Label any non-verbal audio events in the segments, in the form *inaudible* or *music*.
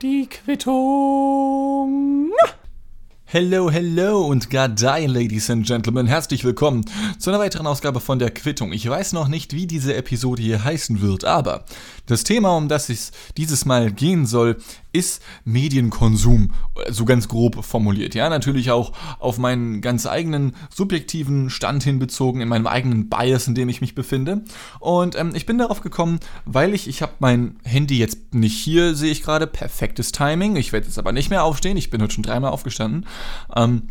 Die Quittung. Hello, hello und Gadai, Ladies and Gentlemen. Herzlich willkommen zu einer weiteren Ausgabe von der Quittung. Ich weiß noch nicht, wie diese Episode hier heißen wird, aber das Thema, um das es dieses Mal gehen soll, ist Medienkonsum, so ganz grob formuliert. Ja, natürlich auch auf meinen ganz eigenen subjektiven Stand hinbezogen, in meinem eigenen Bias, in dem ich mich befinde. Und ähm, ich bin darauf gekommen, weil ich, ich habe mein Handy jetzt nicht hier, sehe ich gerade, perfektes Timing. Ich werde jetzt aber nicht mehr aufstehen, ich bin heute schon dreimal aufgestanden. Ähm,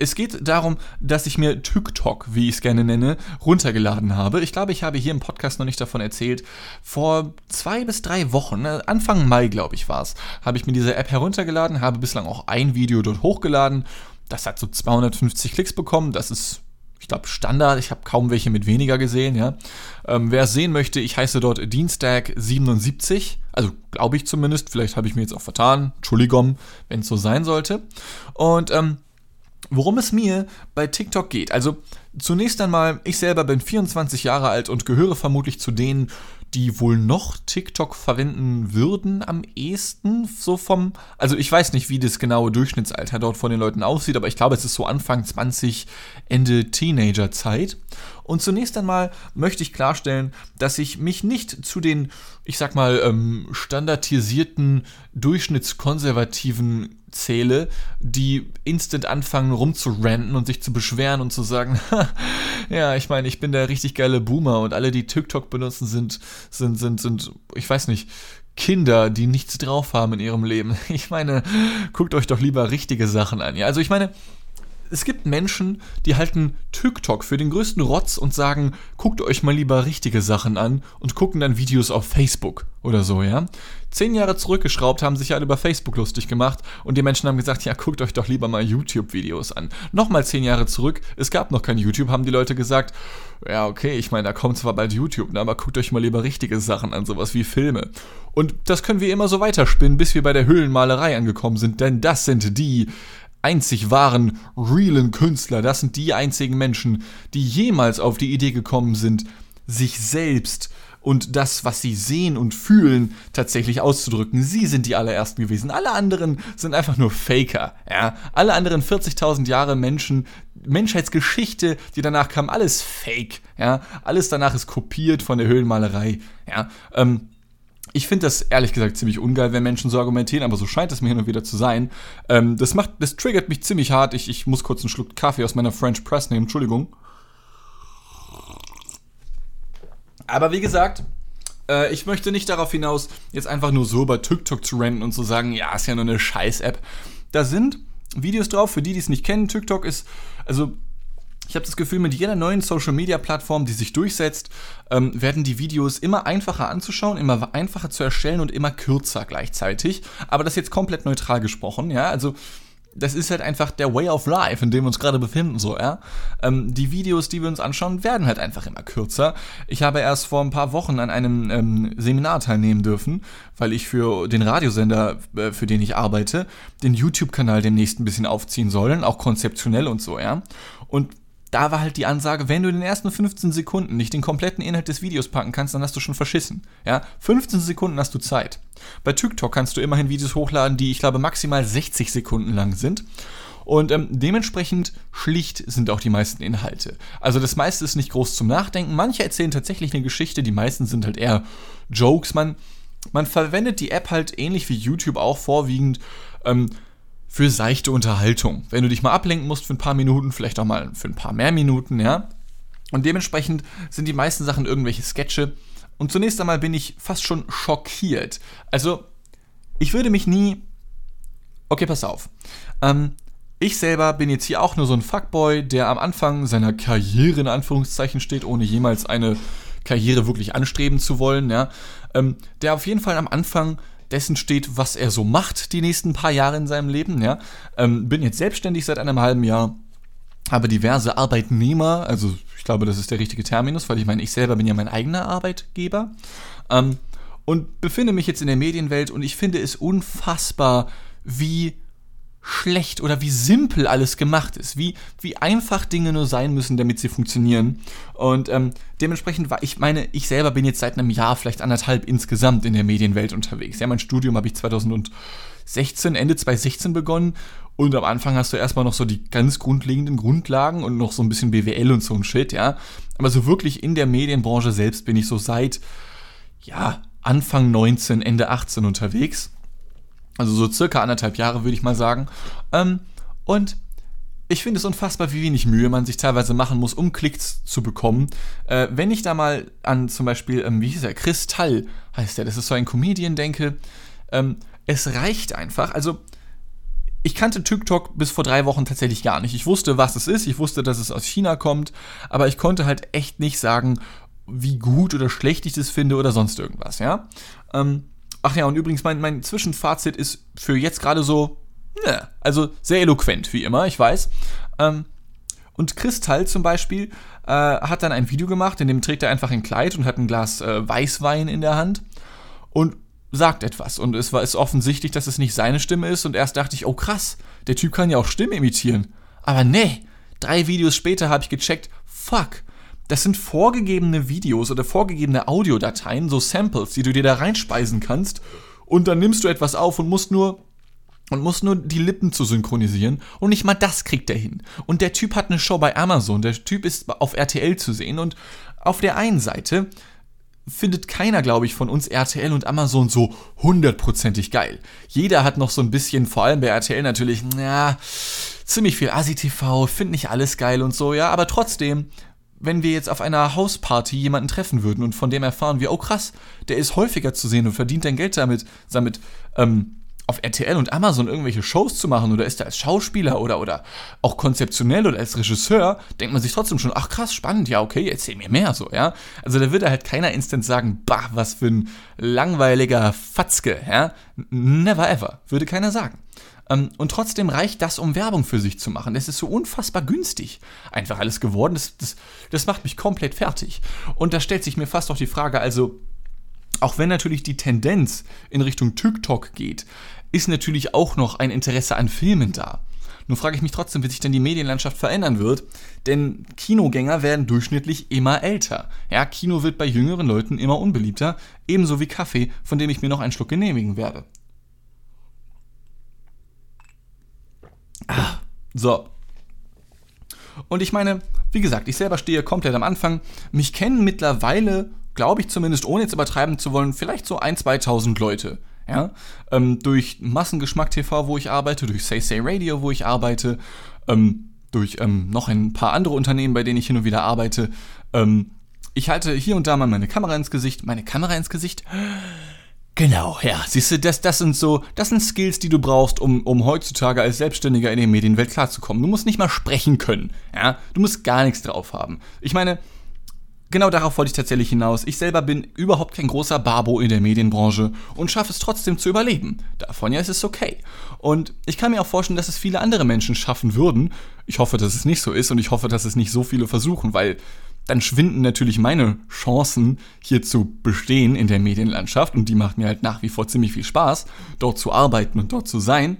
es geht darum, dass ich mir TikTok, wie ich es gerne nenne, runtergeladen habe. Ich glaube, ich habe hier im Podcast noch nicht davon erzählt. Vor zwei bis drei Wochen, ne, Anfang Mai, glaube ich, war es, habe ich mir diese App heruntergeladen, habe bislang auch ein Video dort hochgeladen. Das hat so 250 Klicks bekommen. Das ist ich glaube, Standard. Ich habe kaum welche mit weniger gesehen, ja. Ähm, wer es sehen möchte, ich heiße dort Dienstag77. Also glaube ich zumindest. Vielleicht habe ich mir jetzt auch vertan. Entschuldigung, wenn es so sein sollte. Und ähm, Worum es mir bei TikTok geht. Also zunächst einmal, ich selber bin 24 Jahre alt und gehöre vermutlich zu denen, die wohl noch TikTok verwenden würden am ehesten. So vom, also ich weiß nicht, wie das genaue Durchschnittsalter dort von den Leuten aussieht, aber ich glaube, es ist so Anfang 20, Ende Teenagerzeit. Und zunächst einmal möchte ich klarstellen, dass ich mich nicht zu den, ich sag mal, ähm, standardisierten, durchschnittskonservativen zähle, die instant anfangen rumzuranten und sich zu beschweren und zu sagen, *laughs* ja, ich meine, ich bin der richtig geile Boomer und alle, die TikTok benutzen, sind, sind, sind, sind, ich weiß nicht, Kinder, die nichts drauf haben in ihrem Leben. *laughs* Ich meine, guckt euch doch lieber richtige Sachen an. Ja, also ich meine, es gibt Menschen, die halten TikTok für den größten Rotz und sagen, guckt euch mal lieber richtige Sachen an und gucken dann Videos auf Facebook oder so, ja. Zehn Jahre zurückgeschraubt haben sich alle über Facebook lustig gemacht und die Menschen haben gesagt, ja, guckt euch doch lieber mal YouTube-Videos an. Nochmal zehn Jahre zurück, es gab noch kein YouTube, haben die Leute gesagt, ja, okay, ich meine, da kommt zwar bald YouTube, ne, aber guckt euch mal lieber richtige Sachen an, sowas wie Filme. Und das können wir immer so weiterspinnen, bis wir bei der Höhlenmalerei angekommen sind, denn das sind die einzig wahren, realen Künstler, das sind die einzigen Menschen, die jemals auf die Idee gekommen sind, sich selbst und das, was sie sehen und fühlen, tatsächlich auszudrücken. Sie sind die allerersten gewesen. Alle anderen sind einfach nur Faker. Ja? Alle anderen 40.000 Jahre Menschen, Menschheitsgeschichte, die danach kam, alles Fake. Ja? Alles danach ist kopiert von der Höhlenmalerei. Ja? Ähm, ich finde das ehrlich gesagt ziemlich ungeil, wenn Menschen so argumentieren, aber so scheint es mir hin und wieder zu sein. Ähm, das macht, das triggert mich ziemlich hart. Ich, ich muss kurz einen Schluck Kaffee aus meiner French Press nehmen, Entschuldigung. Aber wie gesagt, äh, ich möchte nicht darauf hinaus, jetzt einfach nur so bei TikTok zu rennen und zu sagen, ja, ist ja nur eine Scheiß-App. Da sind Videos drauf, für die, die es nicht kennen. TikTok ist, also ich habe das Gefühl, mit jeder neuen Social-Media-Plattform, die sich durchsetzt, ähm, werden die Videos immer einfacher anzuschauen, immer einfacher zu erstellen und immer kürzer gleichzeitig. Aber das jetzt komplett neutral gesprochen, ja. Also das ist halt einfach der Way of Life, in dem wir uns gerade befinden, so, ja. Ähm, die Videos, die wir uns anschauen, werden halt einfach immer kürzer. Ich habe erst vor ein paar Wochen an einem ähm, Seminar teilnehmen dürfen, weil ich für den Radiosender, äh, für den ich arbeite, den YouTube-Kanal demnächst ein bisschen aufziehen soll, auch konzeptionell und so, ja. Und da war halt die Ansage, wenn du in den ersten 15 Sekunden nicht den kompletten Inhalt des Videos packen kannst, dann hast du schon verschissen. Ja, 15 Sekunden hast du Zeit. Bei TikTok kannst du immerhin Videos hochladen, die ich glaube maximal 60 Sekunden lang sind. Und ähm, dementsprechend schlicht sind auch die meisten Inhalte. Also das meiste ist nicht groß zum Nachdenken. Manche erzählen tatsächlich eine Geschichte, die meisten sind halt eher Jokes. Man, man verwendet die App halt ähnlich wie YouTube auch vorwiegend. Ähm, für seichte Unterhaltung. Wenn du dich mal ablenken musst für ein paar Minuten, vielleicht auch mal für ein paar mehr Minuten, ja. Und dementsprechend sind die meisten Sachen irgendwelche Sketche. Und zunächst einmal bin ich fast schon schockiert. Also, ich würde mich nie. Okay, pass auf. Ähm, ich selber bin jetzt hier auch nur so ein Fuckboy, der am Anfang seiner Karriere in Anführungszeichen steht, ohne jemals eine Karriere wirklich anstreben zu wollen, ja. Ähm, der auf jeden Fall am Anfang dessen steht, was er so macht die nächsten paar Jahre in seinem Leben. Ja? Ähm, bin jetzt selbstständig seit einem halben Jahr, habe diverse Arbeitnehmer, also ich glaube, das ist der richtige Terminus, weil ich meine, ich selber bin ja mein eigener Arbeitgeber. Ähm, und befinde mich jetzt in der Medienwelt und ich finde es unfassbar, wie schlecht oder wie simpel alles gemacht ist, wie, wie einfach Dinge nur sein müssen, damit sie funktionieren. Und ähm, dementsprechend war ich meine, ich selber bin jetzt seit einem Jahr, vielleicht anderthalb insgesamt in der Medienwelt unterwegs. Ja, mein Studium habe ich 2016, Ende 2016 begonnen und am Anfang hast du erstmal noch so die ganz grundlegenden Grundlagen und noch so ein bisschen BWL und so ein Shit, ja. Aber so wirklich in der Medienbranche selbst bin ich so seit, ja, Anfang 19, Ende 18 unterwegs. Also so circa anderthalb Jahre, würde ich mal sagen. Ähm, und ich finde es unfassbar, wie wenig Mühe man sich teilweise machen muss, um Klicks zu bekommen. Äh, wenn ich da mal an zum Beispiel, ähm, wie hieß er, Kristall heißt der, das ist so ein Comedian, denke, ähm, es reicht einfach. Also, ich kannte TikTok bis vor drei Wochen tatsächlich gar nicht. Ich wusste, was es ist, ich wusste, dass es aus China kommt, aber ich konnte halt echt nicht sagen, wie gut oder schlecht ich das finde oder sonst irgendwas, ja. Ähm, Ach ja, und übrigens, mein, mein Zwischenfazit ist für jetzt gerade so, ne, also sehr eloquent, wie immer, ich weiß. Ähm, und Kristall zum Beispiel äh, hat dann ein Video gemacht, in dem trägt er einfach ein Kleid und hat ein Glas äh, Weißwein in der Hand und sagt etwas. Und es war ist offensichtlich, dass es nicht seine Stimme ist. Und erst dachte ich, oh krass, der Typ kann ja auch Stimmen imitieren. Aber nee, drei Videos später habe ich gecheckt, fuck, das sind vorgegebene Videos oder vorgegebene Audiodateien, so Samples, die du dir da reinspeisen kannst. Und dann nimmst du etwas auf und musst nur und musst nur die Lippen zu synchronisieren und nicht mal das kriegt er hin. Und der Typ hat eine Show bei Amazon, der Typ ist auf RTL zu sehen und auf der einen Seite findet keiner, glaube ich, von uns RTL und Amazon so hundertprozentig geil. Jeder hat noch so ein bisschen, vor allem bei RTL natürlich, ja, ziemlich viel Asi-TV, findet nicht alles geil und so, ja, aber trotzdem wenn wir jetzt auf einer Hausparty jemanden treffen würden und von dem erfahren wir, oh krass, der ist häufiger zu sehen und verdient dein Geld damit, damit ähm, auf RTL und Amazon irgendwelche Shows zu machen oder ist er als Schauspieler oder, oder auch konzeptionell oder als Regisseur, denkt man sich trotzdem schon, ach krass, spannend, ja, okay, erzähl mir mehr so, ja. Also da würde halt keiner instant sagen, bah, was für ein langweiliger Fatzke, ja. Never ever, würde keiner sagen. Ähm, und trotzdem reicht das, um Werbung für sich zu machen. Es ist so unfassbar günstig einfach alles geworden. Das, das, das macht mich komplett fertig. Und da stellt sich mir fast auch die Frage, also auch wenn natürlich die Tendenz in Richtung TikTok geht, ist natürlich auch noch ein Interesse an Filmen da. Nur frage ich mich trotzdem, wie sich denn die Medienlandschaft verändern wird, denn Kinogänger werden durchschnittlich immer älter. Ja, Kino wird bei jüngeren Leuten immer unbeliebter, ebenso wie Kaffee, von dem ich mir noch einen Schluck genehmigen werde. So. Und ich meine, wie gesagt, ich selber stehe komplett am Anfang. Mich kennen mittlerweile, glaube ich zumindest, ohne jetzt übertreiben zu wollen, vielleicht so ein, 2000 Leute. Ja? Ähm, durch Massengeschmack TV, wo ich arbeite, durch Say Say Radio, wo ich arbeite, ähm, durch ähm, noch ein paar andere Unternehmen, bei denen ich hin und wieder arbeite. Ähm, ich halte hier und da mal meine Kamera ins Gesicht. Meine Kamera ins Gesicht? Genau, ja. Siehst du, das, das sind so, das sind Skills, die du brauchst, um, um heutzutage als Selbstständiger in der Medienwelt klarzukommen. Du musst nicht mal sprechen können, ja. Du musst gar nichts drauf haben. Ich meine, genau darauf wollte ich tatsächlich hinaus. Ich selber bin überhaupt kein großer Babo in der Medienbranche und schaffe es trotzdem zu überleben. Davon ja ist es okay. Und ich kann mir auch vorstellen, dass es viele andere Menschen schaffen würden. Ich hoffe, dass es nicht so ist und ich hoffe, dass es nicht so viele versuchen, weil dann schwinden natürlich meine Chancen, hier zu bestehen in der Medienlandschaft. Und die macht mir halt nach wie vor ziemlich viel Spaß, dort zu arbeiten und dort zu sein.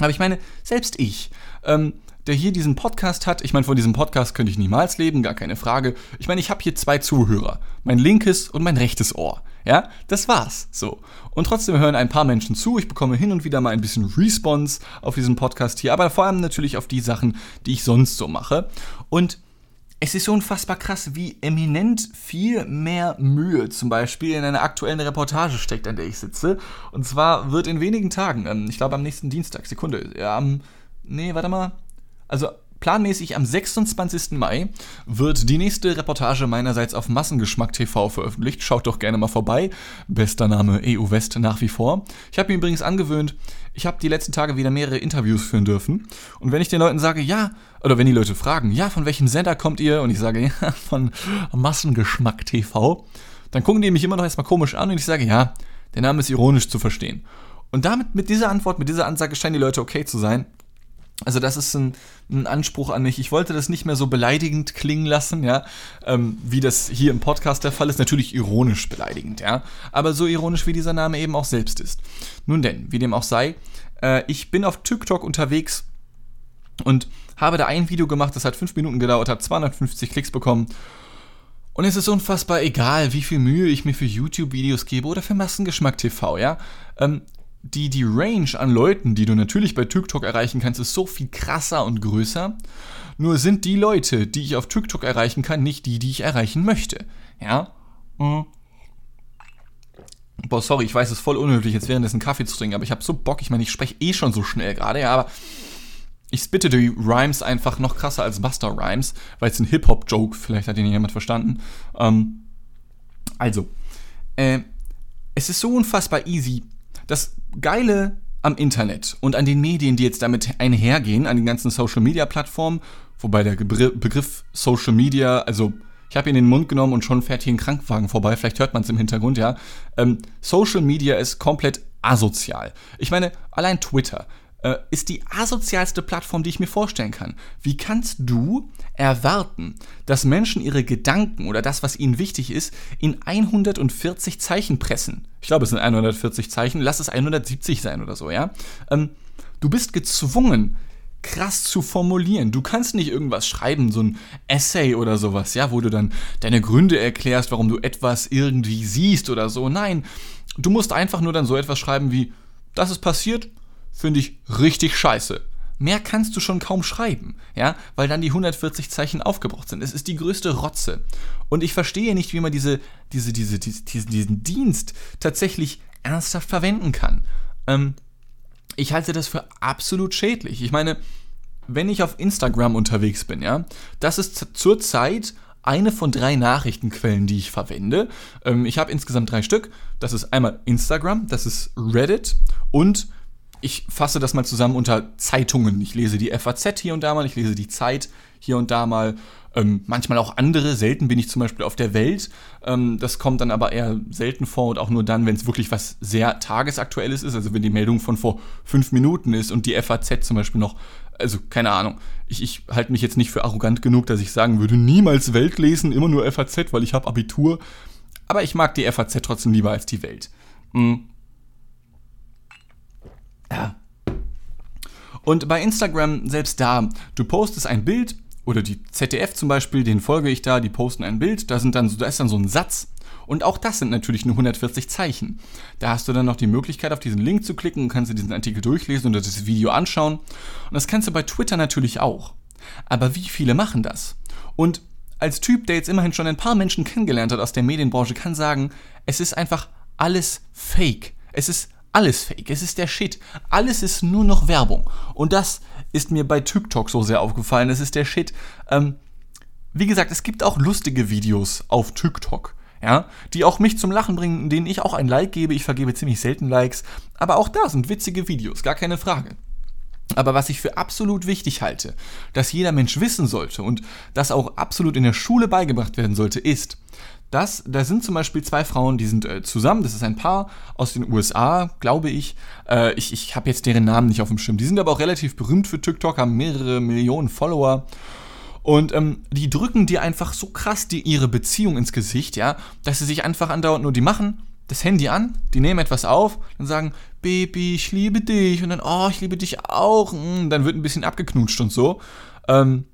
Aber ich meine, selbst ich, ähm, der hier diesen Podcast hat, ich meine, von diesem Podcast könnte ich niemals leben, gar keine Frage. Ich meine, ich habe hier zwei Zuhörer, mein linkes und mein rechtes Ohr. Ja, das war's. So. Und trotzdem hören ein paar Menschen zu. Ich bekomme hin und wieder mal ein bisschen Response auf diesen Podcast hier, aber vor allem natürlich auf die Sachen, die ich sonst so mache. Und es ist so unfassbar krass, wie eminent viel mehr Mühe zum Beispiel in einer aktuellen Reportage steckt, an der ich sitze. Und zwar wird in wenigen Tagen, ähm, ich glaube am nächsten Dienstag, Sekunde, ja, am, nee, warte mal, also planmäßig am 26. Mai wird die nächste Reportage meinerseits auf Massengeschmack TV veröffentlicht. Schaut doch gerne mal vorbei. Bester Name EU West nach wie vor. Ich habe mir übrigens angewöhnt, ich habe die letzten Tage wieder mehrere Interviews führen dürfen. Und wenn ich den Leuten sage, ja, oder wenn die Leute fragen, ja, von welchem Sender kommt ihr? Und ich sage, *laughs* ja, von Massengeschmack TV, dann gucken die mich immer noch erstmal komisch an und ich sage, ja, der Name ist ironisch zu verstehen. Und damit, mit dieser Antwort, mit dieser Ansage scheinen die Leute okay zu sein. Also das ist ein, ein, Anspruch an mich. Ich wollte das nicht mehr so beleidigend klingen lassen, ja, ähm, wie das hier im Podcast der Fall ist. Natürlich ironisch beleidigend, ja, aber so ironisch wie dieser Name eben auch selbst ist. Nun denn, wie dem auch sei, äh, ich bin auf TikTok unterwegs und habe da ein Video gemacht, das hat fünf Minuten gedauert, hat 250 Klicks bekommen. Und es ist unfassbar egal, wie viel Mühe ich mir für YouTube-Videos gebe oder für Massengeschmack TV, ja. Ähm, die, die Range an Leuten, die du natürlich bei TikTok erreichen kannst, ist so viel krasser und größer. Nur sind die Leute, die ich auf TikTok erreichen kann, nicht die, die ich erreichen möchte. Ja? Mhm. Boah, sorry, ich weiß, es ist voll unnötig, jetzt währenddessen Kaffee zu trinken, aber ich habe so Bock. Ich meine, ich spreche eh schon so schnell gerade, ja, aber ich spitte die Rhymes einfach noch krasser als Buster Rhymes, weil es ein Hip-Hop-Joke, vielleicht hat ihn jemand verstanden. Ähm, also, äh, es ist so unfassbar easy, das Geile am Internet und an den Medien, die jetzt damit einhergehen, an den ganzen Social Media Plattformen, wobei der Begriff Social Media, also ich habe ihn in den Mund genommen und schon fährt hier ein Krankenwagen vorbei, vielleicht hört man es im Hintergrund, ja. Ähm, Social Media ist komplett asozial. Ich meine, allein Twitter äh, ist die asozialste Plattform, die ich mir vorstellen kann. Wie kannst du erwarten, dass Menschen ihre Gedanken oder das, was ihnen wichtig ist, in 140 Zeichen pressen? Ich glaube, es sind 140 Zeichen, lass es 170 sein oder so, ja? Ähm, du bist gezwungen, krass zu formulieren. Du kannst nicht irgendwas schreiben, so ein Essay oder sowas, ja, wo du dann deine Gründe erklärst, warum du etwas irgendwie siehst oder so. Nein, du musst einfach nur dann so etwas schreiben wie, das ist passiert, finde ich richtig scheiße. Mehr kannst du schon kaum schreiben, ja, weil dann die 140 Zeichen aufgebraucht sind. Es ist die größte Rotze. Und ich verstehe nicht, wie man diese, diese, diese, diese diesen Dienst tatsächlich ernsthaft verwenden kann. Ähm, ich halte das für absolut schädlich. Ich meine, wenn ich auf Instagram unterwegs bin, ja, das ist zurzeit eine von drei Nachrichtenquellen, die ich verwende. Ähm, ich habe insgesamt drei Stück. Das ist einmal Instagram, das ist Reddit und ich fasse das mal zusammen unter Zeitungen. Ich lese die FAZ hier und da mal, ich lese die Zeit hier und da mal. Ähm, manchmal auch andere. Selten bin ich zum Beispiel auf der Welt. Ähm, das kommt dann aber eher selten vor und auch nur dann, wenn es wirklich was sehr tagesaktuelles ist. Also wenn die Meldung von vor fünf Minuten ist und die FAZ zum Beispiel noch. Also keine Ahnung. Ich, ich halte mich jetzt nicht für arrogant genug, dass ich sagen würde, niemals Welt lesen, immer nur FAZ, weil ich habe Abitur. Aber ich mag die FAZ trotzdem lieber als die Welt. Mhm. Ja. Und bei Instagram selbst da, du postest ein Bild oder die ZDF zum Beispiel, den folge ich da, die posten ein Bild, da, sind dann, da ist dann so ein Satz. Und auch das sind natürlich nur 140 Zeichen. Da hast du dann noch die Möglichkeit, auf diesen Link zu klicken und kannst dir diesen Artikel durchlesen und das Video anschauen. Und das kannst du bei Twitter natürlich auch. Aber wie viele machen das? Und als Typ, der jetzt immerhin schon ein paar Menschen kennengelernt hat aus der Medienbranche, kann sagen, es ist einfach alles fake. Es ist alles fake. Es ist der Shit. Alles ist nur noch Werbung. Und das ist mir bei TikTok so sehr aufgefallen. Es ist der Shit. Ähm, wie gesagt, es gibt auch lustige Videos auf TikTok. Ja, die auch mich zum Lachen bringen, denen ich auch ein Like gebe. Ich vergebe ziemlich selten Likes. Aber auch da sind witzige Videos, gar keine Frage. Aber was ich für absolut wichtig halte, dass jeder Mensch wissen sollte und das auch absolut in der Schule beigebracht werden sollte, ist, dass da sind zum Beispiel zwei Frauen, die sind äh, zusammen, das ist ein Paar aus den USA, glaube ich. Äh, ich ich habe jetzt deren Namen nicht auf dem Schirm. Die sind aber auch relativ berühmt für TikTok, haben mehrere Millionen Follower. Und ähm, die drücken dir einfach so krass die, ihre Beziehung ins Gesicht, ja, dass sie sich einfach andauernd nur, die machen das Handy an, die nehmen etwas auf und sagen, Baby, ich liebe dich. Und dann, oh, ich liebe dich auch. Und hm, dann wird ein bisschen abgeknutscht und so. Ähm,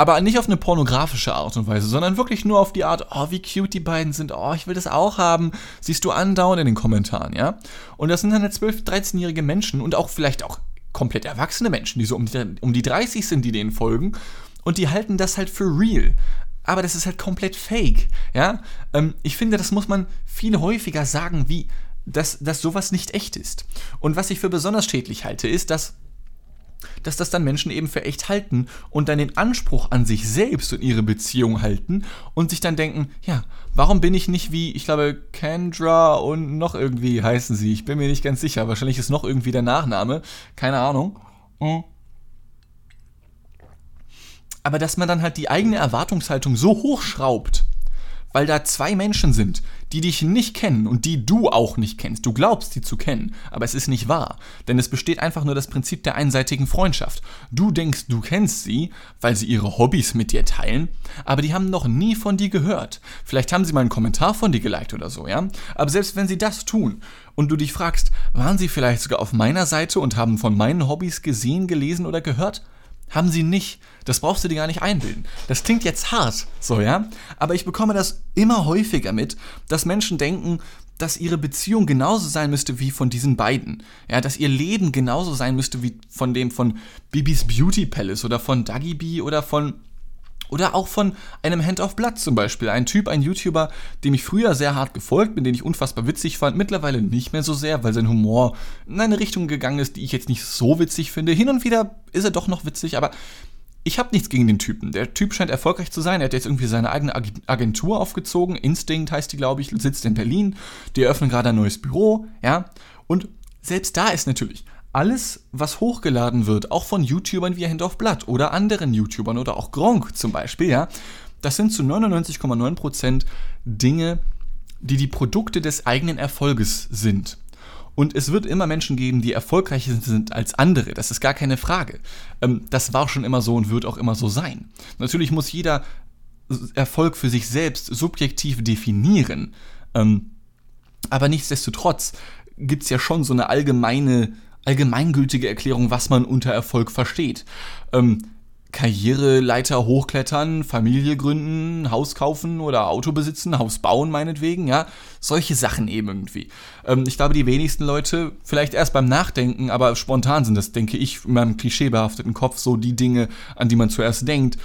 aber nicht auf eine pornografische Art und Weise, sondern wirklich nur auf die Art, oh, wie cute die beiden sind, oh, ich will das auch haben, siehst du andauernd in den Kommentaren, ja? Und das sind dann 12-, 13-jährige Menschen und auch vielleicht auch komplett erwachsene Menschen, die so um die, um die 30 sind, die denen folgen und die halten das halt für real. Aber das ist halt komplett fake, ja? Ähm, ich finde, das muss man viel häufiger sagen, wie, dass, dass sowas nicht echt ist. Und was ich für besonders schädlich halte, ist, dass dass das dann Menschen eben für echt halten und dann den Anspruch an sich selbst und ihre Beziehung halten und sich dann denken, ja, warum bin ich nicht wie, ich glaube, Kendra und noch irgendwie heißen sie, ich bin mir nicht ganz sicher, wahrscheinlich ist noch irgendwie der Nachname, keine Ahnung. Hm. Aber dass man dann halt die eigene Erwartungshaltung so hochschraubt, weil da zwei Menschen sind, die dich nicht kennen und die du auch nicht kennst. Du glaubst, sie zu kennen, aber es ist nicht wahr. Denn es besteht einfach nur das Prinzip der einseitigen Freundschaft. Du denkst, du kennst sie, weil sie ihre Hobbys mit dir teilen, aber die haben noch nie von dir gehört. Vielleicht haben sie mal einen Kommentar von dir geliked oder so, ja? Aber selbst wenn sie das tun und du dich fragst, waren sie vielleicht sogar auf meiner Seite und haben von meinen Hobbys gesehen, gelesen oder gehört? Haben sie nicht. Das brauchst du dir gar nicht einbilden. Das klingt jetzt hart, so, ja? Aber ich bekomme das immer häufiger mit, dass Menschen denken, dass ihre Beziehung genauso sein müsste wie von diesen beiden. Ja, dass ihr Leben genauso sein müsste wie von dem von Bibis Beauty Palace oder von Dagi B oder von oder auch von einem Hand of Blood zum Beispiel. Ein Typ, ein YouTuber, dem ich früher sehr hart gefolgt bin, den ich unfassbar witzig fand, mittlerweile nicht mehr so sehr, weil sein Humor in eine Richtung gegangen ist, die ich jetzt nicht so witzig finde. Hin und wieder ist er doch noch witzig, aber ich habe nichts gegen den Typen. Der Typ scheint erfolgreich zu sein. Er hat jetzt irgendwie seine eigene Agentur aufgezogen. Instinct heißt die, glaube ich, sitzt in Berlin. Die eröffnen gerade ein neues Büro, ja. Und selbst da ist natürlich alles, was hochgeladen wird, auch von YouTubern wie Hand of Blood oder anderen YouTubern oder auch Gronk zum Beispiel, ja, das sind zu 99,9% Dinge, die die Produkte des eigenen Erfolges sind. Und es wird immer Menschen geben, die erfolgreicher sind als andere. Das ist gar keine Frage. Ähm, das war schon immer so und wird auch immer so sein. Natürlich muss jeder Erfolg für sich selbst subjektiv definieren. Ähm, aber nichtsdestotrotz gibt es ja schon so eine allgemeine allgemeingültige Erklärung, was man unter Erfolg versteht. Ähm, Karriereleiter hochklettern, Familie gründen, Haus kaufen oder Auto besitzen, Haus bauen meinetwegen, ja, solche Sachen eben irgendwie. Ähm, ich glaube, die wenigsten Leute, vielleicht erst beim Nachdenken, aber spontan sind das, denke ich, in meinem klischeebehafteten Kopf so die Dinge, an die man zuerst denkt.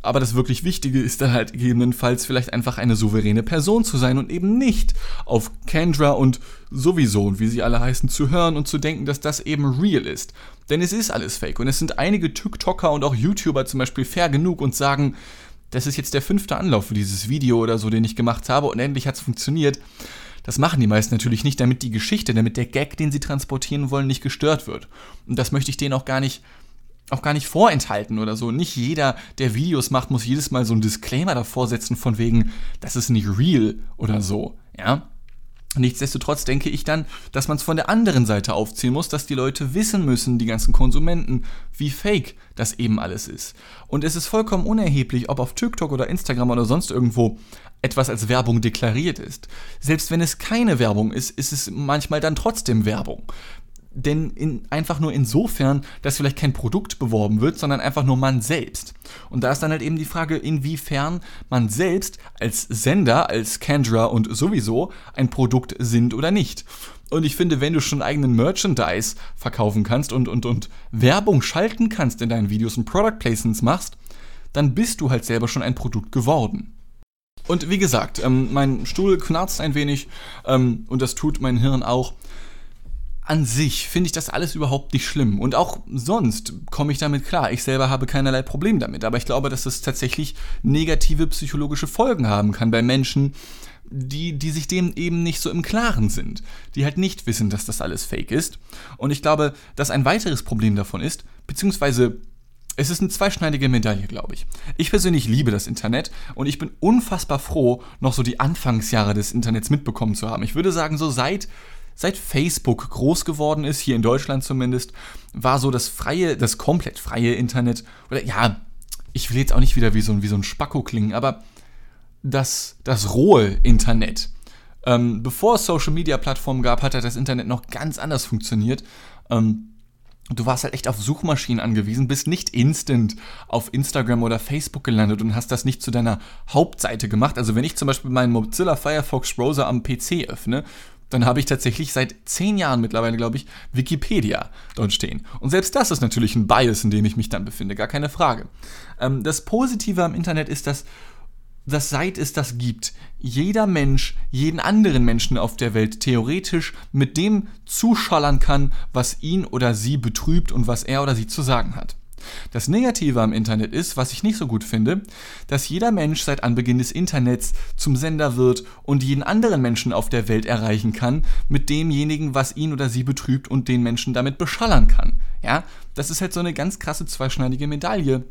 Aber das wirklich Wichtige ist dann halt gegebenenfalls vielleicht einfach eine souveräne Person zu sein und eben nicht auf Kendra und sowieso und wie sie alle heißen zu hören und zu denken, dass das eben real ist. Denn es ist alles fake und es sind einige TikToker und auch YouTuber zum Beispiel fair genug und sagen, das ist jetzt der fünfte Anlauf für dieses Video oder so, den ich gemacht habe und endlich hat es funktioniert. Das machen die meisten natürlich nicht, damit die Geschichte, damit der Gag, den sie transportieren wollen, nicht gestört wird. Und das möchte ich denen auch gar nicht auch gar nicht vorenthalten oder so. Nicht jeder, der Videos macht, muss jedes Mal so ein Disclaimer davor setzen von wegen, das ist nicht real oder so, ja. Nichtsdestotrotz denke ich dann, dass man es von der anderen Seite aufziehen muss, dass die Leute wissen müssen, die ganzen Konsumenten, wie fake das eben alles ist. Und es ist vollkommen unerheblich, ob auf TikTok oder Instagram oder sonst irgendwo etwas als Werbung deklariert ist. Selbst wenn es keine Werbung ist, ist es manchmal dann trotzdem Werbung denn in, einfach nur insofern, dass vielleicht kein Produkt beworben wird, sondern einfach nur man selbst. Und da ist dann halt eben die Frage, inwiefern man selbst als Sender, als Kendra und sowieso ein Produkt sind oder nicht. Und ich finde, wenn du schon eigenen Merchandise verkaufen kannst und, und, und Werbung schalten kannst in deinen Videos und Product Placements machst, dann bist du halt selber schon ein Produkt geworden. Und wie gesagt, ähm, mein Stuhl knarzt ein wenig ähm, und das tut mein Hirn auch an sich finde ich das alles überhaupt nicht schlimm. Und auch sonst komme ich damit klar. Ich selber habe keinerlei Problem damit. Aber ich glaube, dass es tatsächlich negative psychologische Folgen haben kann bei Menschen, die, die sich dem eben nicht so im Klaren sind. Die halt nicht wissen, dass das alles fake ist. Und ich glaube, dass ein weiteres Problem davon ist, beziehungsweise es ist eine zweischneidige Medaille, glaube ich. Ich persönlich liebe das Internet und ich bin unfassbar froh, noch so die Anfangsjahre des Internets mitbekommen zu haben. Ich würde sagen, so seit seit Facebook groß geworden ist, hier in Deutschland zumindest, war so das freie, das komplett freie Internet, oder ja, ich will jetzt auch nicht wieder wie so ein, wie so ein Spacko klingen, aber das, das rohe Internet. Ähm, bevor es Social Media Plattformen gab, hat das Internet noch ganz anders funktioniert. Ähm, du warst halt echt auf Suchmaschinen angewiesen, bist nicht instant auf Instagram oder Facebook gelandet und hast das nicht zu deiner Hauptseite gemacht. Also wenn ich zum Beispiel meinen Mozilla Firefox Browser am PC öffne, dann habe ich tatsächlich seit zehn Jahren mittlerweile, glaube ich, Wikipedia dort stehen. Und selbst das ist natürlich ein Bias, in dem ich mich dann befinde, gar keine Frage. Ähm, das Positive am Internet ist, dass dass seit es das gibt, jeder Mensch jeden anderen Menschen auf der Welt theoretisch mit dem zuschallern kann, was ihn oder sie betrübt und was er oder sie zu sagen hat. Das Negative am Internet ist, was ich nicht so gut finde, dass jeder Mensch seit Anbeginn des Internets zum Sender wird und jeden anderen Menschen auf der Welt erreichen kann, mit demjenigen, was ihn oder sie betrübt und den Menschen damit beschallern kann. Ja, das ist halt so eine ganz krasse zweischneidige Medaille.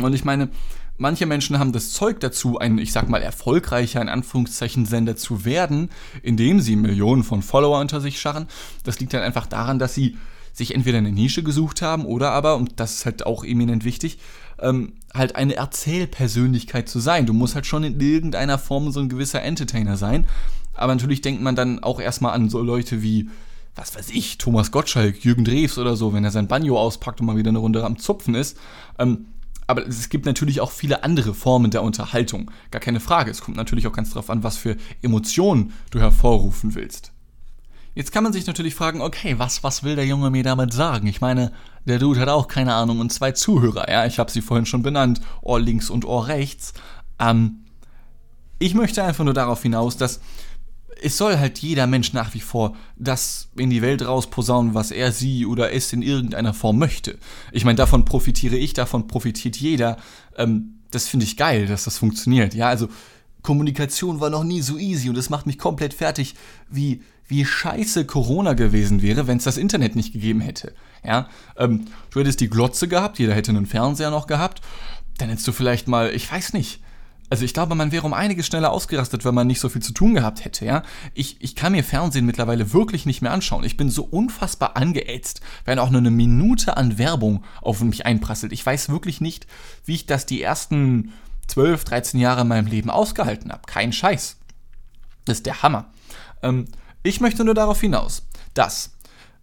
Und ich meine, manche Menschen haben das Zeug dazu, ein, ich sag mal, erfolgreicher, in Anführungszeichen, Sender zu werden, indem sie Millionen von Follower unter sich scharren. Das liegt dann einfach daran, dass sie sich entweder eine Nische gesucht haben oder aber, und das ist halt auch eminent wichtig, ähm, halt eine Erzählpersönlichkeit zu sein. Du musst halt schon in irgendeiner Form so ein gewisser Entertainer sein. Aber natürlich denkt man dann auch erstmal an so Leute wie, was weiß ich, Thomas Gottschalk, Jürgen Drews oder so, wenn er sein Banjo auspackt und mal wieder eine Runde am Zupfen ist. Ähm, aber es gibt natürlich auch viele andere Formen der Unterhaltung. Gar keine Frage. Es kommt natürlich auch ganz darauf an, was für Emotionen du hervorrufen willst. Jetzt kann man sich natürlich fragen, okay, was, was will der Junge mir damit sagen? Ich meine, der Dude hat auch keine Ahnung und zwei Zuhörer, ja, ich habe sie vorhin schon benannt, Ohr links und Ohr rechts. Ähm, ich möchte einfach nur darauf hinaus, dass es soll halt jeder Mensch nach wie vor das in die Welt rausposaunen, was er, sie oder es in irgendeiner Form möchte. Ich meine, davon profitiere ich, davon profitiert jeder. Ähm, das finde ich geil, dass das funktioniert. Ja, also Kommunikation war noch nie so easy und es macht mich komplett fertig, wie wie scheiße Corona gewesen wäre, wenn es das Internet nicht gegeben hätte. Ja, ähm, du hättest die Glotze gehabt, jeder hätte einen Fernseher noch gehabt, dann hättest du vielleicht mal, ich weiß nicht, also ich glaube, man wäre um einiges schneller ausgerastet, wenn man nicht so viel zu tun gehabt hätte, ja. Ich, ich kann mir Fernsehen mittlerweile wirklich nicht mehr anschauen. Ich bin so unfassbar angeätzt, wenn auch nur eine Minute an Werbung auf mich einprasselt. Ich weiß wirklich nicht, wie ich das die ersten 12, 13 Jahre in meinem Leben ausgehalten habe. Kein Scheiß. Das ist der Hammer. Ähm, ich möchte nur darauf hinaus, dass,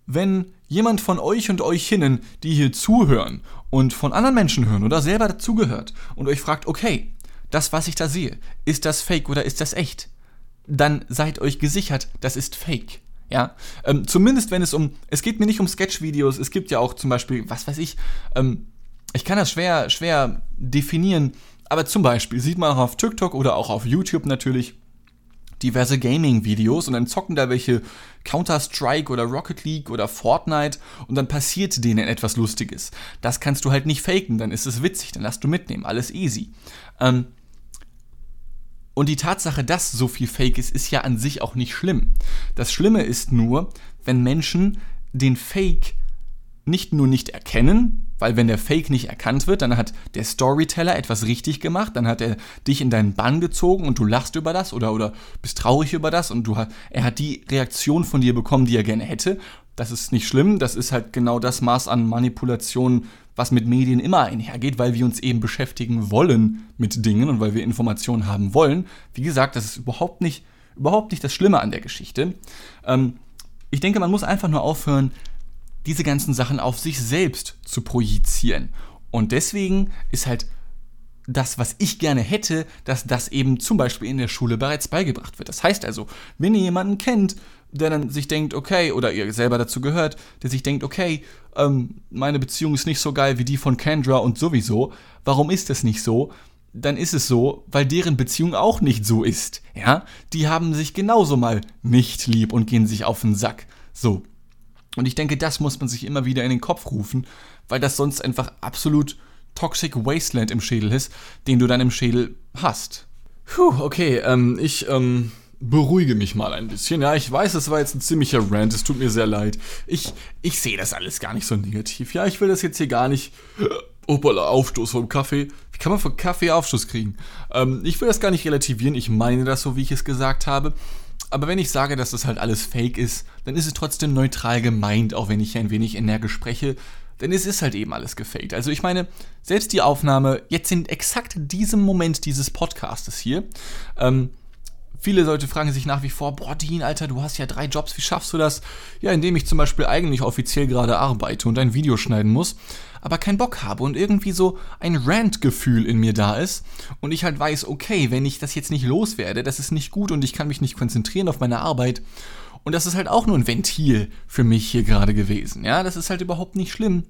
wenn jemand von euch und euch hinnen, die hier zuhören und von anderen Menschen hören oder selber dazugehört und euch fragt, okay, das, was ich da sehe, ist das fake oder ist das echt? Dann seid euch gesichert, das ist fake. Ja, ähm, zumindest wenn es um, es geht mir nicht um Sketch-Videos, es gibt ja auch zum Beispiel, was weiß ich, ähm, ich kann das schwer, schwer definieren, aber zum Beispiel sieht man auch auf TikTok oder auch auf YouTube natürlich, diverse Gaming-Videos und dann zocken da welche Counter-Strike oder Rocket League oder Fortnite und dann passiert denen etwas Lustiges. Das kannst du halt nicht faken, dann ist es witzig, dann lass du mitnehmen, alles easy. Ähm und die Tatsache, dass so viel Fake ist, ist ja an sich auch nicht schlimm. Das Schlimme ist nur, wenn Menschen den Fake nicht nur nicht erkennen, weil wenn der Fake nicht erkannt wird, dann hat der Storyteller etwas richtig gemacht, dann hat er dich in deinen Bann gezogen und du lachst über das oder, oder bist traurig über das und du er hat die Reaktion von dir bekommen, die er gerne hätte. Das ist nicht schlimm, das ist halt genau das Maß an Manipulation, was mit Medien immer einhergeht, weil wir uns eben beschäftigen wollen mit Dingen und weil wir Informationen haben wollen. Wie gesagt, das ist überhaupt nicht, überhaupt nicht das Schlimme an der Geschichte. Ähm, ich denke, man muss einfach nur aufhören, diese ganzen Sachen auf sich selbst zu projizieren. Und deswegen ist halt das, was ich gerne hätte, dass das eben zum Beispiel in der Schule bereits beigebracht wird. Das heißt also, wenn ihr jemanden kennt, der dann sich denkt, okay, oder ihr selber dazu gehört, der sich denkt, okay, ähm, meine Beziehung ist nicht so geil wie die von Kendra und sowieso, warum ist das nicht so? Dann ist es so, weil deren Beziehung auch nicht so ist. Ja, die haben sich genauso mal nicht lieb und gehen sich auf den Sack. So, und ich denke, das muss man sich immer wieder in den Kopf rufen, weil das sonst einfach absolut Toxic Wasteland im Schädel ist, den du dann im Schädel hast. Puh, okay, ähm, ich, ähm, beruhige mich mal ein bisschen. Ja, ich weiß, es war jetzt ein ziemlicher Rant, es tut mir sehr leid. Ich, ich sehe das alles gar nicht so negativ. Ja, ich will das jetzt hier gar nicht. Opala, Aufstoß vom Kaffee. Wie kann man von Kaffee Aufstoß kriegen? Ähm, ich will das gar nicht relativieren. Ich meine das so, wie ich es gesagt habe. Aber wenn ich sage, dass das halt alles fake ist, dann ist es trotzdem neutral gemeint, auch wenn ich ein wenig energisch spreche. Denn es ist halt eben alles gefaked. Also ich meine, selbst die Aufnahme, jetzt in exakt diesem Moment dieses Podcastes hier, ähm, Viele Leute fragen sich nach wie vor, boah, Dean, Alter, du hast ja drei Jobs, wie schaffst du das? Ja, indem ich zum Beispiel eigentlich offiziell gerade arbeite und ein Video schneiden muss aber keinen Bock habe und irgendwie so ein Rant-Gefühl in mir da ist und ich halt weiß, okay, wenn ich das jetzt nicht loswerde, das ist nicht gut und ich kann mich nicht konzentrieren auf meine Arbeit. Und das ist halt auch nur ein Ventil für mich hier gerade gewesen. Ja, das ist halt überhaupt nicht schlimm.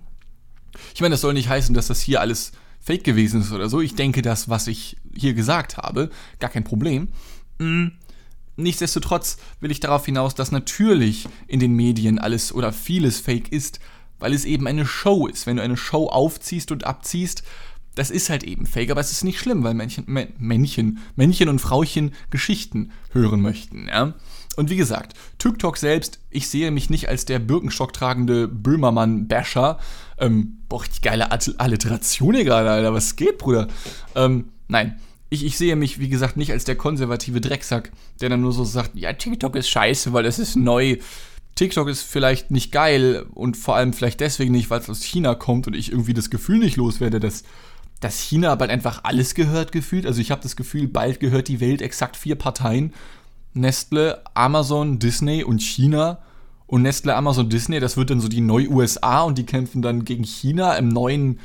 Ich meine, das soll nicht heißen, dass das hier alles fake gewesen ist oder so. Ich denke das, was ich hier gesagt habe, gar kein Problem. Hm. Nichtsdestotrotz will ich darauf hinaus, dass natürlich in den Medien alles oder vieles fake ist, weil es eben eine Show ist. Wenn du eine Show aufziehst und abziehst, das ist halt eben fake, aber es ist nicht schlimm, weil Männchen, Männchen, Männchen und Frauchen Geschichten hören möchten. Ja? Und wie gesagt, TikTok selbst, ich sehe mich nicht als der Birkenstock tragende Böhmermann-Basher. Ähm, boah, die geile Alliteration hier gerade, Alter. Was geht, Bruder? Ähm, nein. Ich, ich sehe mich, wie gesagt, nicht als der konservative Drecksack, der dann nur so sagt, ja, TikTok ist scheiße, weil es ist neu. TikTok ist vielleicht nicht geil und vor allem vielleicht deswegen nicht, weil es aus China kommt und ich irgendwie das Gefühl nicht loswerde, dass, dass China bald einfach alles gehört gefühlt. Also ich habe das Gefühl, bald gehört die Welt exakt vier Parteien Nestle, Amazon, Disney und China. Und Nestle, Amazon, Disney, das wird dann so die Neu-USA und die kämpfen dann gegen China im neuen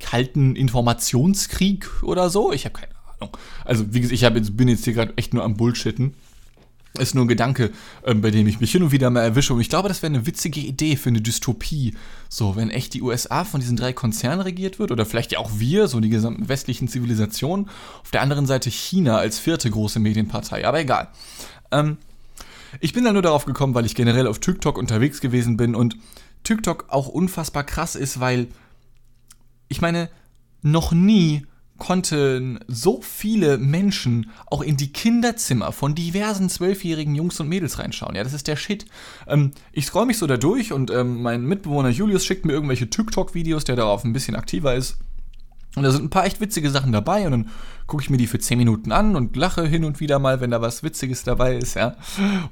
kalten Informationskrieg oder so. Ich habe keine Ahnung. Also, wie gesagt, ich jetzt, bin jetzt hier gerade echt nur am Bullshitten ist nur ein Gedanke, äh, bei dem ich mich hin und wieder mal erwische. Und ich glaube, das wäre eine witzige Idee für eine Dystopie. So, wenn echt die USA von diesen drei Konzernen regiert wird, oder vielleicht ja auch wir, so die gesamten westlichen Zivilisationen. Auf der anderen Seite China als vierte große Medienpartei. Aber egal. Ähm, ich bin da nur darauf gekommen, weil ich generell auf TikTok unterwegs gewesen bin und TikTok auch unfassbar krass ist, weil ich meine, noch nie konnten so viele Menschen auch in die Kinderzimmer von diversen zwölfjährigen Jungs und Mädels reinschauen. Ja, das ist der Shit. Ähm, ich scroll mich so da durch und ähm, mein Mitbewohner Julius schickt mir irgendwelche TikTok-Videos, der darauf ein bisschen aktiver ist. Und da sind ein paar echt witzige Sachen dabei und dann gucke ich mir die für 10 Minuten an und lache hin und wieder mal, wenn da was Witziges dabei ist, ja.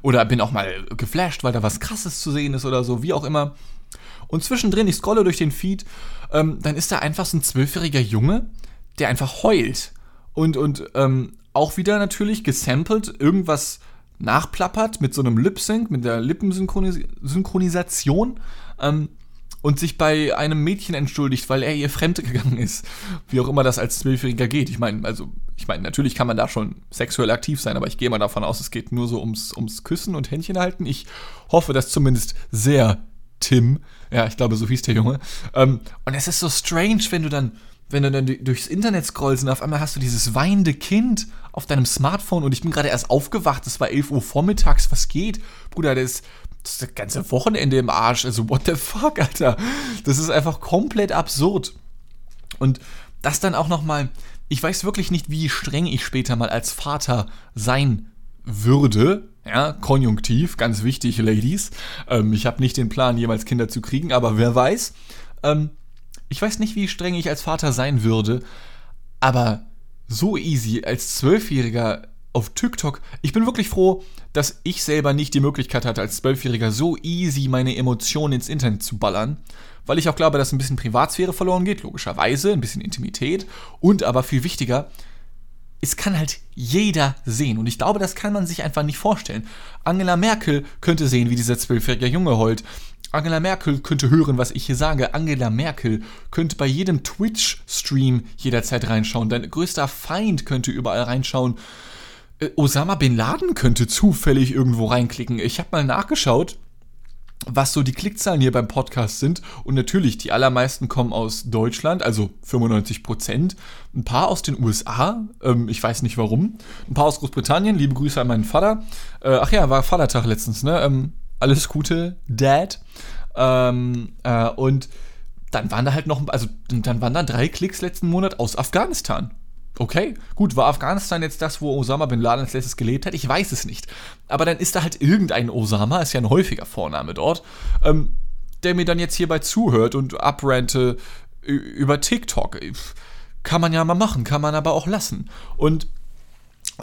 Oder bin auch mal geflasht, weil da was Krasses zu sehen ist oder so, wie auch immer. Und zwischendrin, ich scrolle durch den Feed, ähm, dann ist da einfach so ein zwölfjähriger Junge, der einfach heult. Und, und ähm, auch wieder natürlich gesampelt, irgendwas nachplappert mit so einem Lip-Sync, mit der Lippensynchronisation ähm, und sich bei einem Mädchen entschuldigt, weil er ihr fremd gegangen ist. Wie auch immer das als Zwölfjähriger geht. Ich meine, also, ich meine, natürlich kann man da schon sexuell aktiv sein, aber ich gehe mal davon aus, es geht nur so ums, ums Küssen und Händchen halten. Ich hoffe, dass zumindest sehr Tim, ja, ich glaube, so hieß der Junge. Ähm, und es ist so strange, wenn du dann wenn du dann durchs Internet scrollst und auf einmal hast du dieses weinende Kind auf deinem Smartphone und ich bin gerade erst aufgewacht, es war 11 Uhr vormittags, was geht? Bruder, das ist, das, ist das ganze Wochenende im Arsch, also what the fuck, Alter? Das ist einfach komplett absurd. Und das dann auch nochmal, ich weiß wirklich nicht, wie streng ich später mal als Vater sein würde, ja, konjunktiv, ganz wichtig, Ladies. Ähm, ich habe nicht den Plan, jemals Kinder zu kriegen, aber wer weiß. Ähm, ich weiß nicht, wie streng ich als Vater sein würde, aber so easy als Zwölfjähriger auf TikTok. Ich bin wirklich froh, dass ich selber nicht die Möglichkeit hatte, als Zwölfjähriger so easy meine Emotionen ins Internet zu ballern, weil ich auch glaube, dass ein bisschen Privatsphäre verloren geht, logischerweise, ein bisschen Intimität und aber viel wichtiger, es kann halt jeder sehen. Und ich glaube, das kann man sich einfach nicht vorstellen. Angela Merkel könnte sehen, wie dieser zwölfjährige Junge heult. Angela Merkel könnte hören, was ich hier sage. Angela Merkel könnte bei jedem Twitch-Stream jederzeit reinschauen. Dein größter Feind könnte überall reinschauen. Äh, Osama Bin Laden könnte zufällig irgendwo reinklicken. Ich habe mal nachgeschaut, was so die Klickzahlen hier beim Podcast sind. Und natürlich, die allermeisten kommen aus Deutschland, also 95 Prozent. Ein paar aus den USA, ähm, ich weiß nicht warum. Ein paar aus Großbritannien, liebe Grüße an meinen Vater. Äh, ach ja, war Vatertag letztens, ne? Ähm, alles Gute, Dad. Ähm, äh, und dann waren da halt noch, also dann waren da drei Klicks letzten Monat aus Afghanistan. Okay, gut, war Afghanistan jetzt das, wo Osama bin Laden als letztes gelebt hat? Ich weiß es nicht. Aber dann ist da halt irgendein Osama, ist ja ein häufiger Vorname dort, ähm, der mir dann jetzt hierbei zuhört und abrante über TikTok. Kann man ja mal machen, kann man aber auch lassen. Und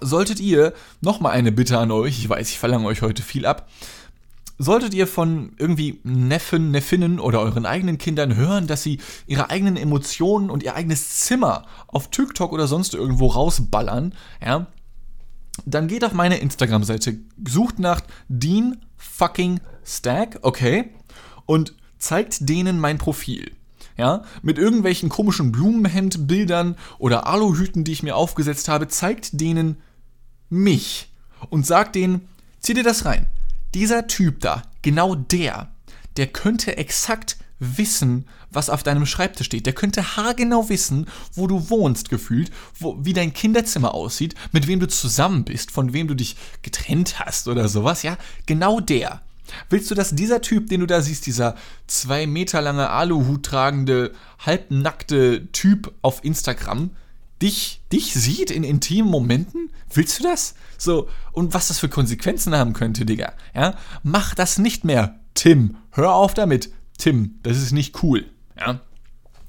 solltet ihr, nochmal eine Bitte an euch, ich weiß, ich verlange euch heute viel ab, Solltet ihr von irgendwie Neffen, Neffinnen oder euren eigenen Kindern hören, dass sie ihre eigenen Emotionen und ihr eigenes Zimmer auf TikTok oder sonst irgendwo rausballern, ja, dann geht auf meine Instagram-Seite, sucht nach Dean fucking Stack, okay, und zeigt denen mein Profil. Ja, mit irgendwelchen komischen Blumenhemdbildern oder Aluhüten, die ich mir aufgesetzt habe, zeigt denen mich und sagt denen, zieh dir das rein dieser Typ da, genau der, der könnte exakt wissen, was auf deinem Schreibtisch steht. Der könnte haargenau wissen, wo du wohnst, gefühlt, wo, wie dein Kinderzimmer aussieht, mit wem du zusammen bist, von wem du dich getrennt hast oder sowas, ja? Genau der. Willst du, dass dieser Typ, den du da siehst, dieser zwei Meter lange Aluhut tragende, halbnackte Typ auf Instagram, dich, dich sieht in intimen Momenten? Willst du das? So, und was das für Konsequenzen haben könnte, Digga. Ja, mach das nicht mehr, Tim. Hör auf damit, Tim. Das ist nicht cool. Ja.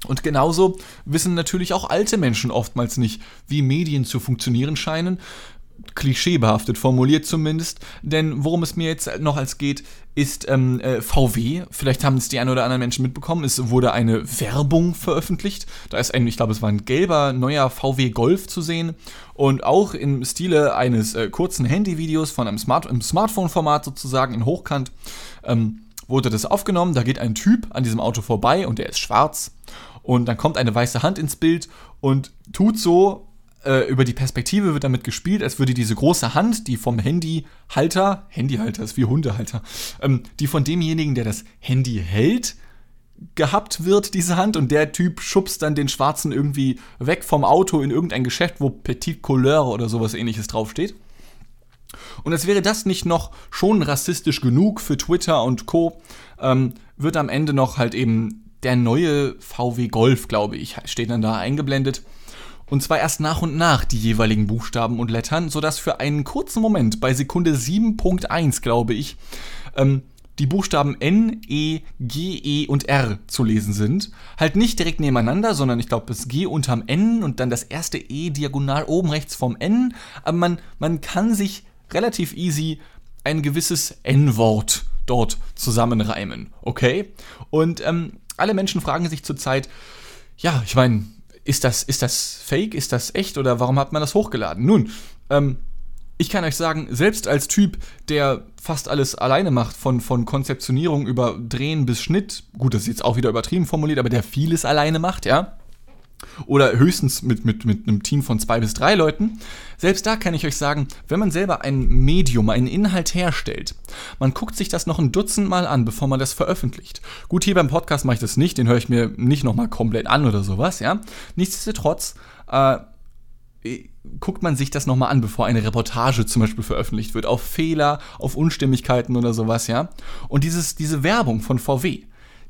Und genauso wissen natürlich auch alte Menschen oftmals nicht, wie Medien zu funktionieren scheinen, klischeebehaftet formuliert zumindest. Denn worum es mir jetzt noch als geht, ist ähm, äh, VW. Vielleicht haben es die ein oder anderen Menschen mitbekommen. Es wurde eine Werbung veröffentlicht. Da ist ein, ich glaube, es war ein gelber neuer VW Golf zu sehen. Und auch im Stile eines äh, kurzen Handyvideos von einem Smart Smartphone-Format sozusagen in Hochkant. Ähm, wurde das aufgenommen. Da geht ein Typ an diesem Auto vorbei und der ist schwarz. Und dann kommt eine weiße Hand ins Bild und tut so, äh, über die Perspektive wird damit gespielt, als würde diese große Hand, die vom Handyhalter, Handyhalter ist wie Hundehalter, ähm, die von demjenigen, der das Handy hält, gehabt wird, diese Hand, und der Typ schubst dann den Schwarzen irgendwie weg vom Auto in irgendein Geschäft, wo Petit Couleur oder sowas ähnliches draufsteht. Und als wäre das nicht noch schon rassistisch genug für Twitter und Co., ähm, wird am Ende noch halt eben der neue VW Golf, glaube ich, steht dann da eingeblendet. Und zwar erst nach und nach die jeweiligen Buchstaben und Lettern, sodass für einen kurzen Moment bei Sekunde 7.1, glaube ich, ähm, die Buchstaben N, E, G, E und R zu lesen sind. Halt nicht direkt nebeneinander, sondern ich glaube, das G unterm N und dann das erste E diagonal oben rechts vom N. Aber man, man kann sich relativ easy ein gewisses N-Wort dort zusammenreimen, okay? Und ähm, alle Menschen fragen sich zurzeit, ja, ich meine, ist das, ist das fake? Ist das echt? Oder warum hat man das hochgeladen? Nun, ähm, ich kann euch sagen, selbst als Typ, der fast alles alleine macht, von, von Konzeptionierung über Drehen bis Schnitt, gut, das ist jetzt auch wieder übertrieben formuliert, aber der vieles alleine macht, ja, oder höchstens mit, mit, mit einem Team von zwei bis drei Leuten. Selbst da kann ich euch sagen, wenn man selber ein Medium, einen Inhalt herstellt, man guckt sich das noch ein Dutzend Mal an, bevor man das veröffentlicht. Gut, hier beim Podcast mache ich das nicht, den höre ich mir nicht nochmal komplett an oder sowas, ja. Nichtsdestotrotz, äh, guckt man sich das nochmal an, bevor eine Reportage zum Beispiel veröffentlicht wird, auf Fehler, auf Unstimmigkeiten oder sowas, ja. Und dieses, diese Werbung von VW,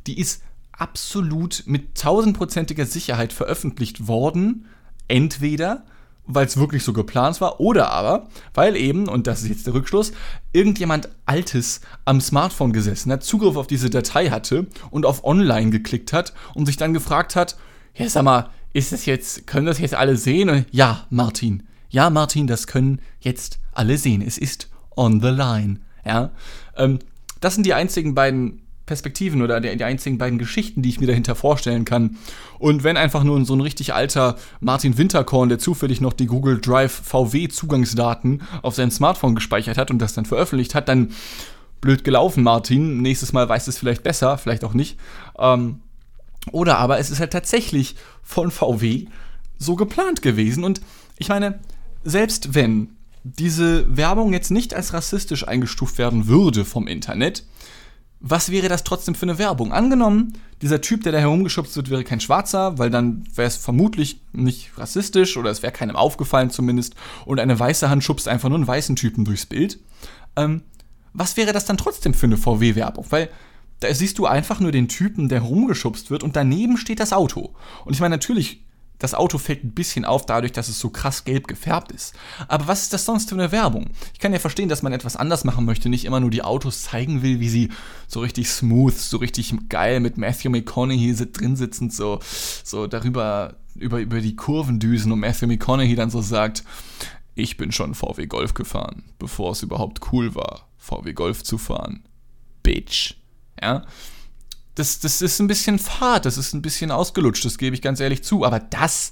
die ist absolut mit tausendprozentiger Sicherheit veröffentlicht worden. Entweder weil es wirklich so geplant war, oder aber, weil eben, und das ist jetzt der Rückschluss, irgendjemand Altes am Smartphone gesessen hat, Zugriff auf diese Datei hatte und auf Online geklickt hat und sich dann gefragt hat, ja, sag mal, ist das jetzt, können das jetzt alle sehen? Und ja, Martin, ja, Martin, das können jetzt alle sehen. Es ist on the line. Ja, ähm, das sind die einzigen beiden Perspektiven oder die, die einzigen beiden Geschichten, die ich mir dahinter vorstellen kann. Und wenn einfach nur so ein richtig alter Martin Winterkorn, der zufällig noch die Google Drive VW Zugangsdaten auf sein Smartphone gespeichert hat und das dann veröffentlicht hat, dann blöd gelaufen, Martin. Nächstes Mal weiß es vielleicht besser, vielleicht auch nicht. Ähm, oder aber es ist halt tatsächlich von VW so geplant gewesen. Und ich meine, selbst wenn diese Werbung jetzt nicht als rassistisch eingestuft werden würde vom Internet, was wäre das trotzdem für eine Werbung? Angenommen, dieser Typ, der da herumgeschubst wird, wäre kein Schwarzer, weil dann wäre es vermutlich nicht rassistisch oder es wäre keinem aufgefallen zumindest und eine weiße Hand schubst einfach nur einen weißen Typen durchs Bild. Ähm, was wäre das dann trotzdem für eine VW-Werbung? Weil da siehst du einfach nur den Typen, der rumgeschubst wird und daneben steht das Auto. Und ich meine, natürlich das Auto fällt ein bisschen auf dadurch, dass es so krass gelb gefärbt ist. Aber was ist das sonst für eine Werbung? Ich kann ja verstehen, dass man etwas anders machen möchte, nicht immer nur die Autos zeigen will, wie sie so richtig smooth, so richtig geil mit Matthew McConaughey drin sitzend so, so darüber, über, über die Kurven düsen und Matthew McConaughey dann so sagt, ich bin schon VW Golf gefahren, bevor es überhaupt cool war, VW Golf zu fahren. Bitch. Ja das, das ist ein bisschen fad, das ist ein bisschen ausgelutscht, das gebe ich ganz ehrlich zu. Aber das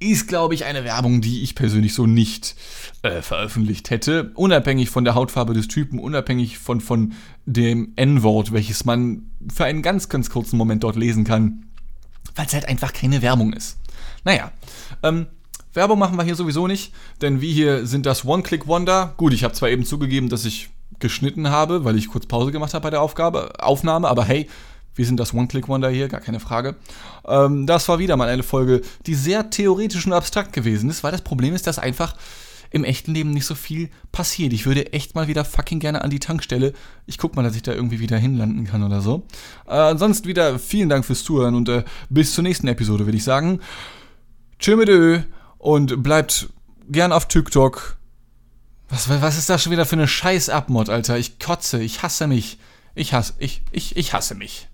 ist, glaube ich, eine Werbung, die ich persönlich so nicht äh, veröffentlicht hätte. Unabhängig von der Hautfarbe des Typen, unabhängig von, von dem N-Wort, welches man für einen ganz, ganz kurzen Moment dort lesen kann, weil es halt einfach keine Werbung ist. Naja, ähm, Werbung machen wir hier sowieso nicht, denn wir hier sind das One-Click-Wonder. Gut, ich habe zwar eben zugegeben, dass ich geschnitten habe, weil ich kurz Pause gemacht habe bei der Aufgabe, Aufnahme, aber hey, wir sind das One-Click-Wonder hier, gar keine Frage. Ähm, das war wieder mal eine Folge, die sehr theoretisch und abstrakt gewesen ist, weil das Problem ist, dass einfach im echten Leben nicht so viel passiert. Ich würde echt mal wieder fucking gerne an die Tankstelle. Ich guck mal, dass ich da irgendwie wieder hinlanden kann oder so. Äh, ansonsten wieder vielen Dank fürs Zuhören und äh, bis zur nächsten Episode, würde ich sagen. Tschö mit Ö und bleibt gern auf TikTok. Was, was ist das schon wieder für eine scheiß Abmod, Alter? Ich kotze, ich hasse mich. Ich hasse, ich, ich, ich hasse mich.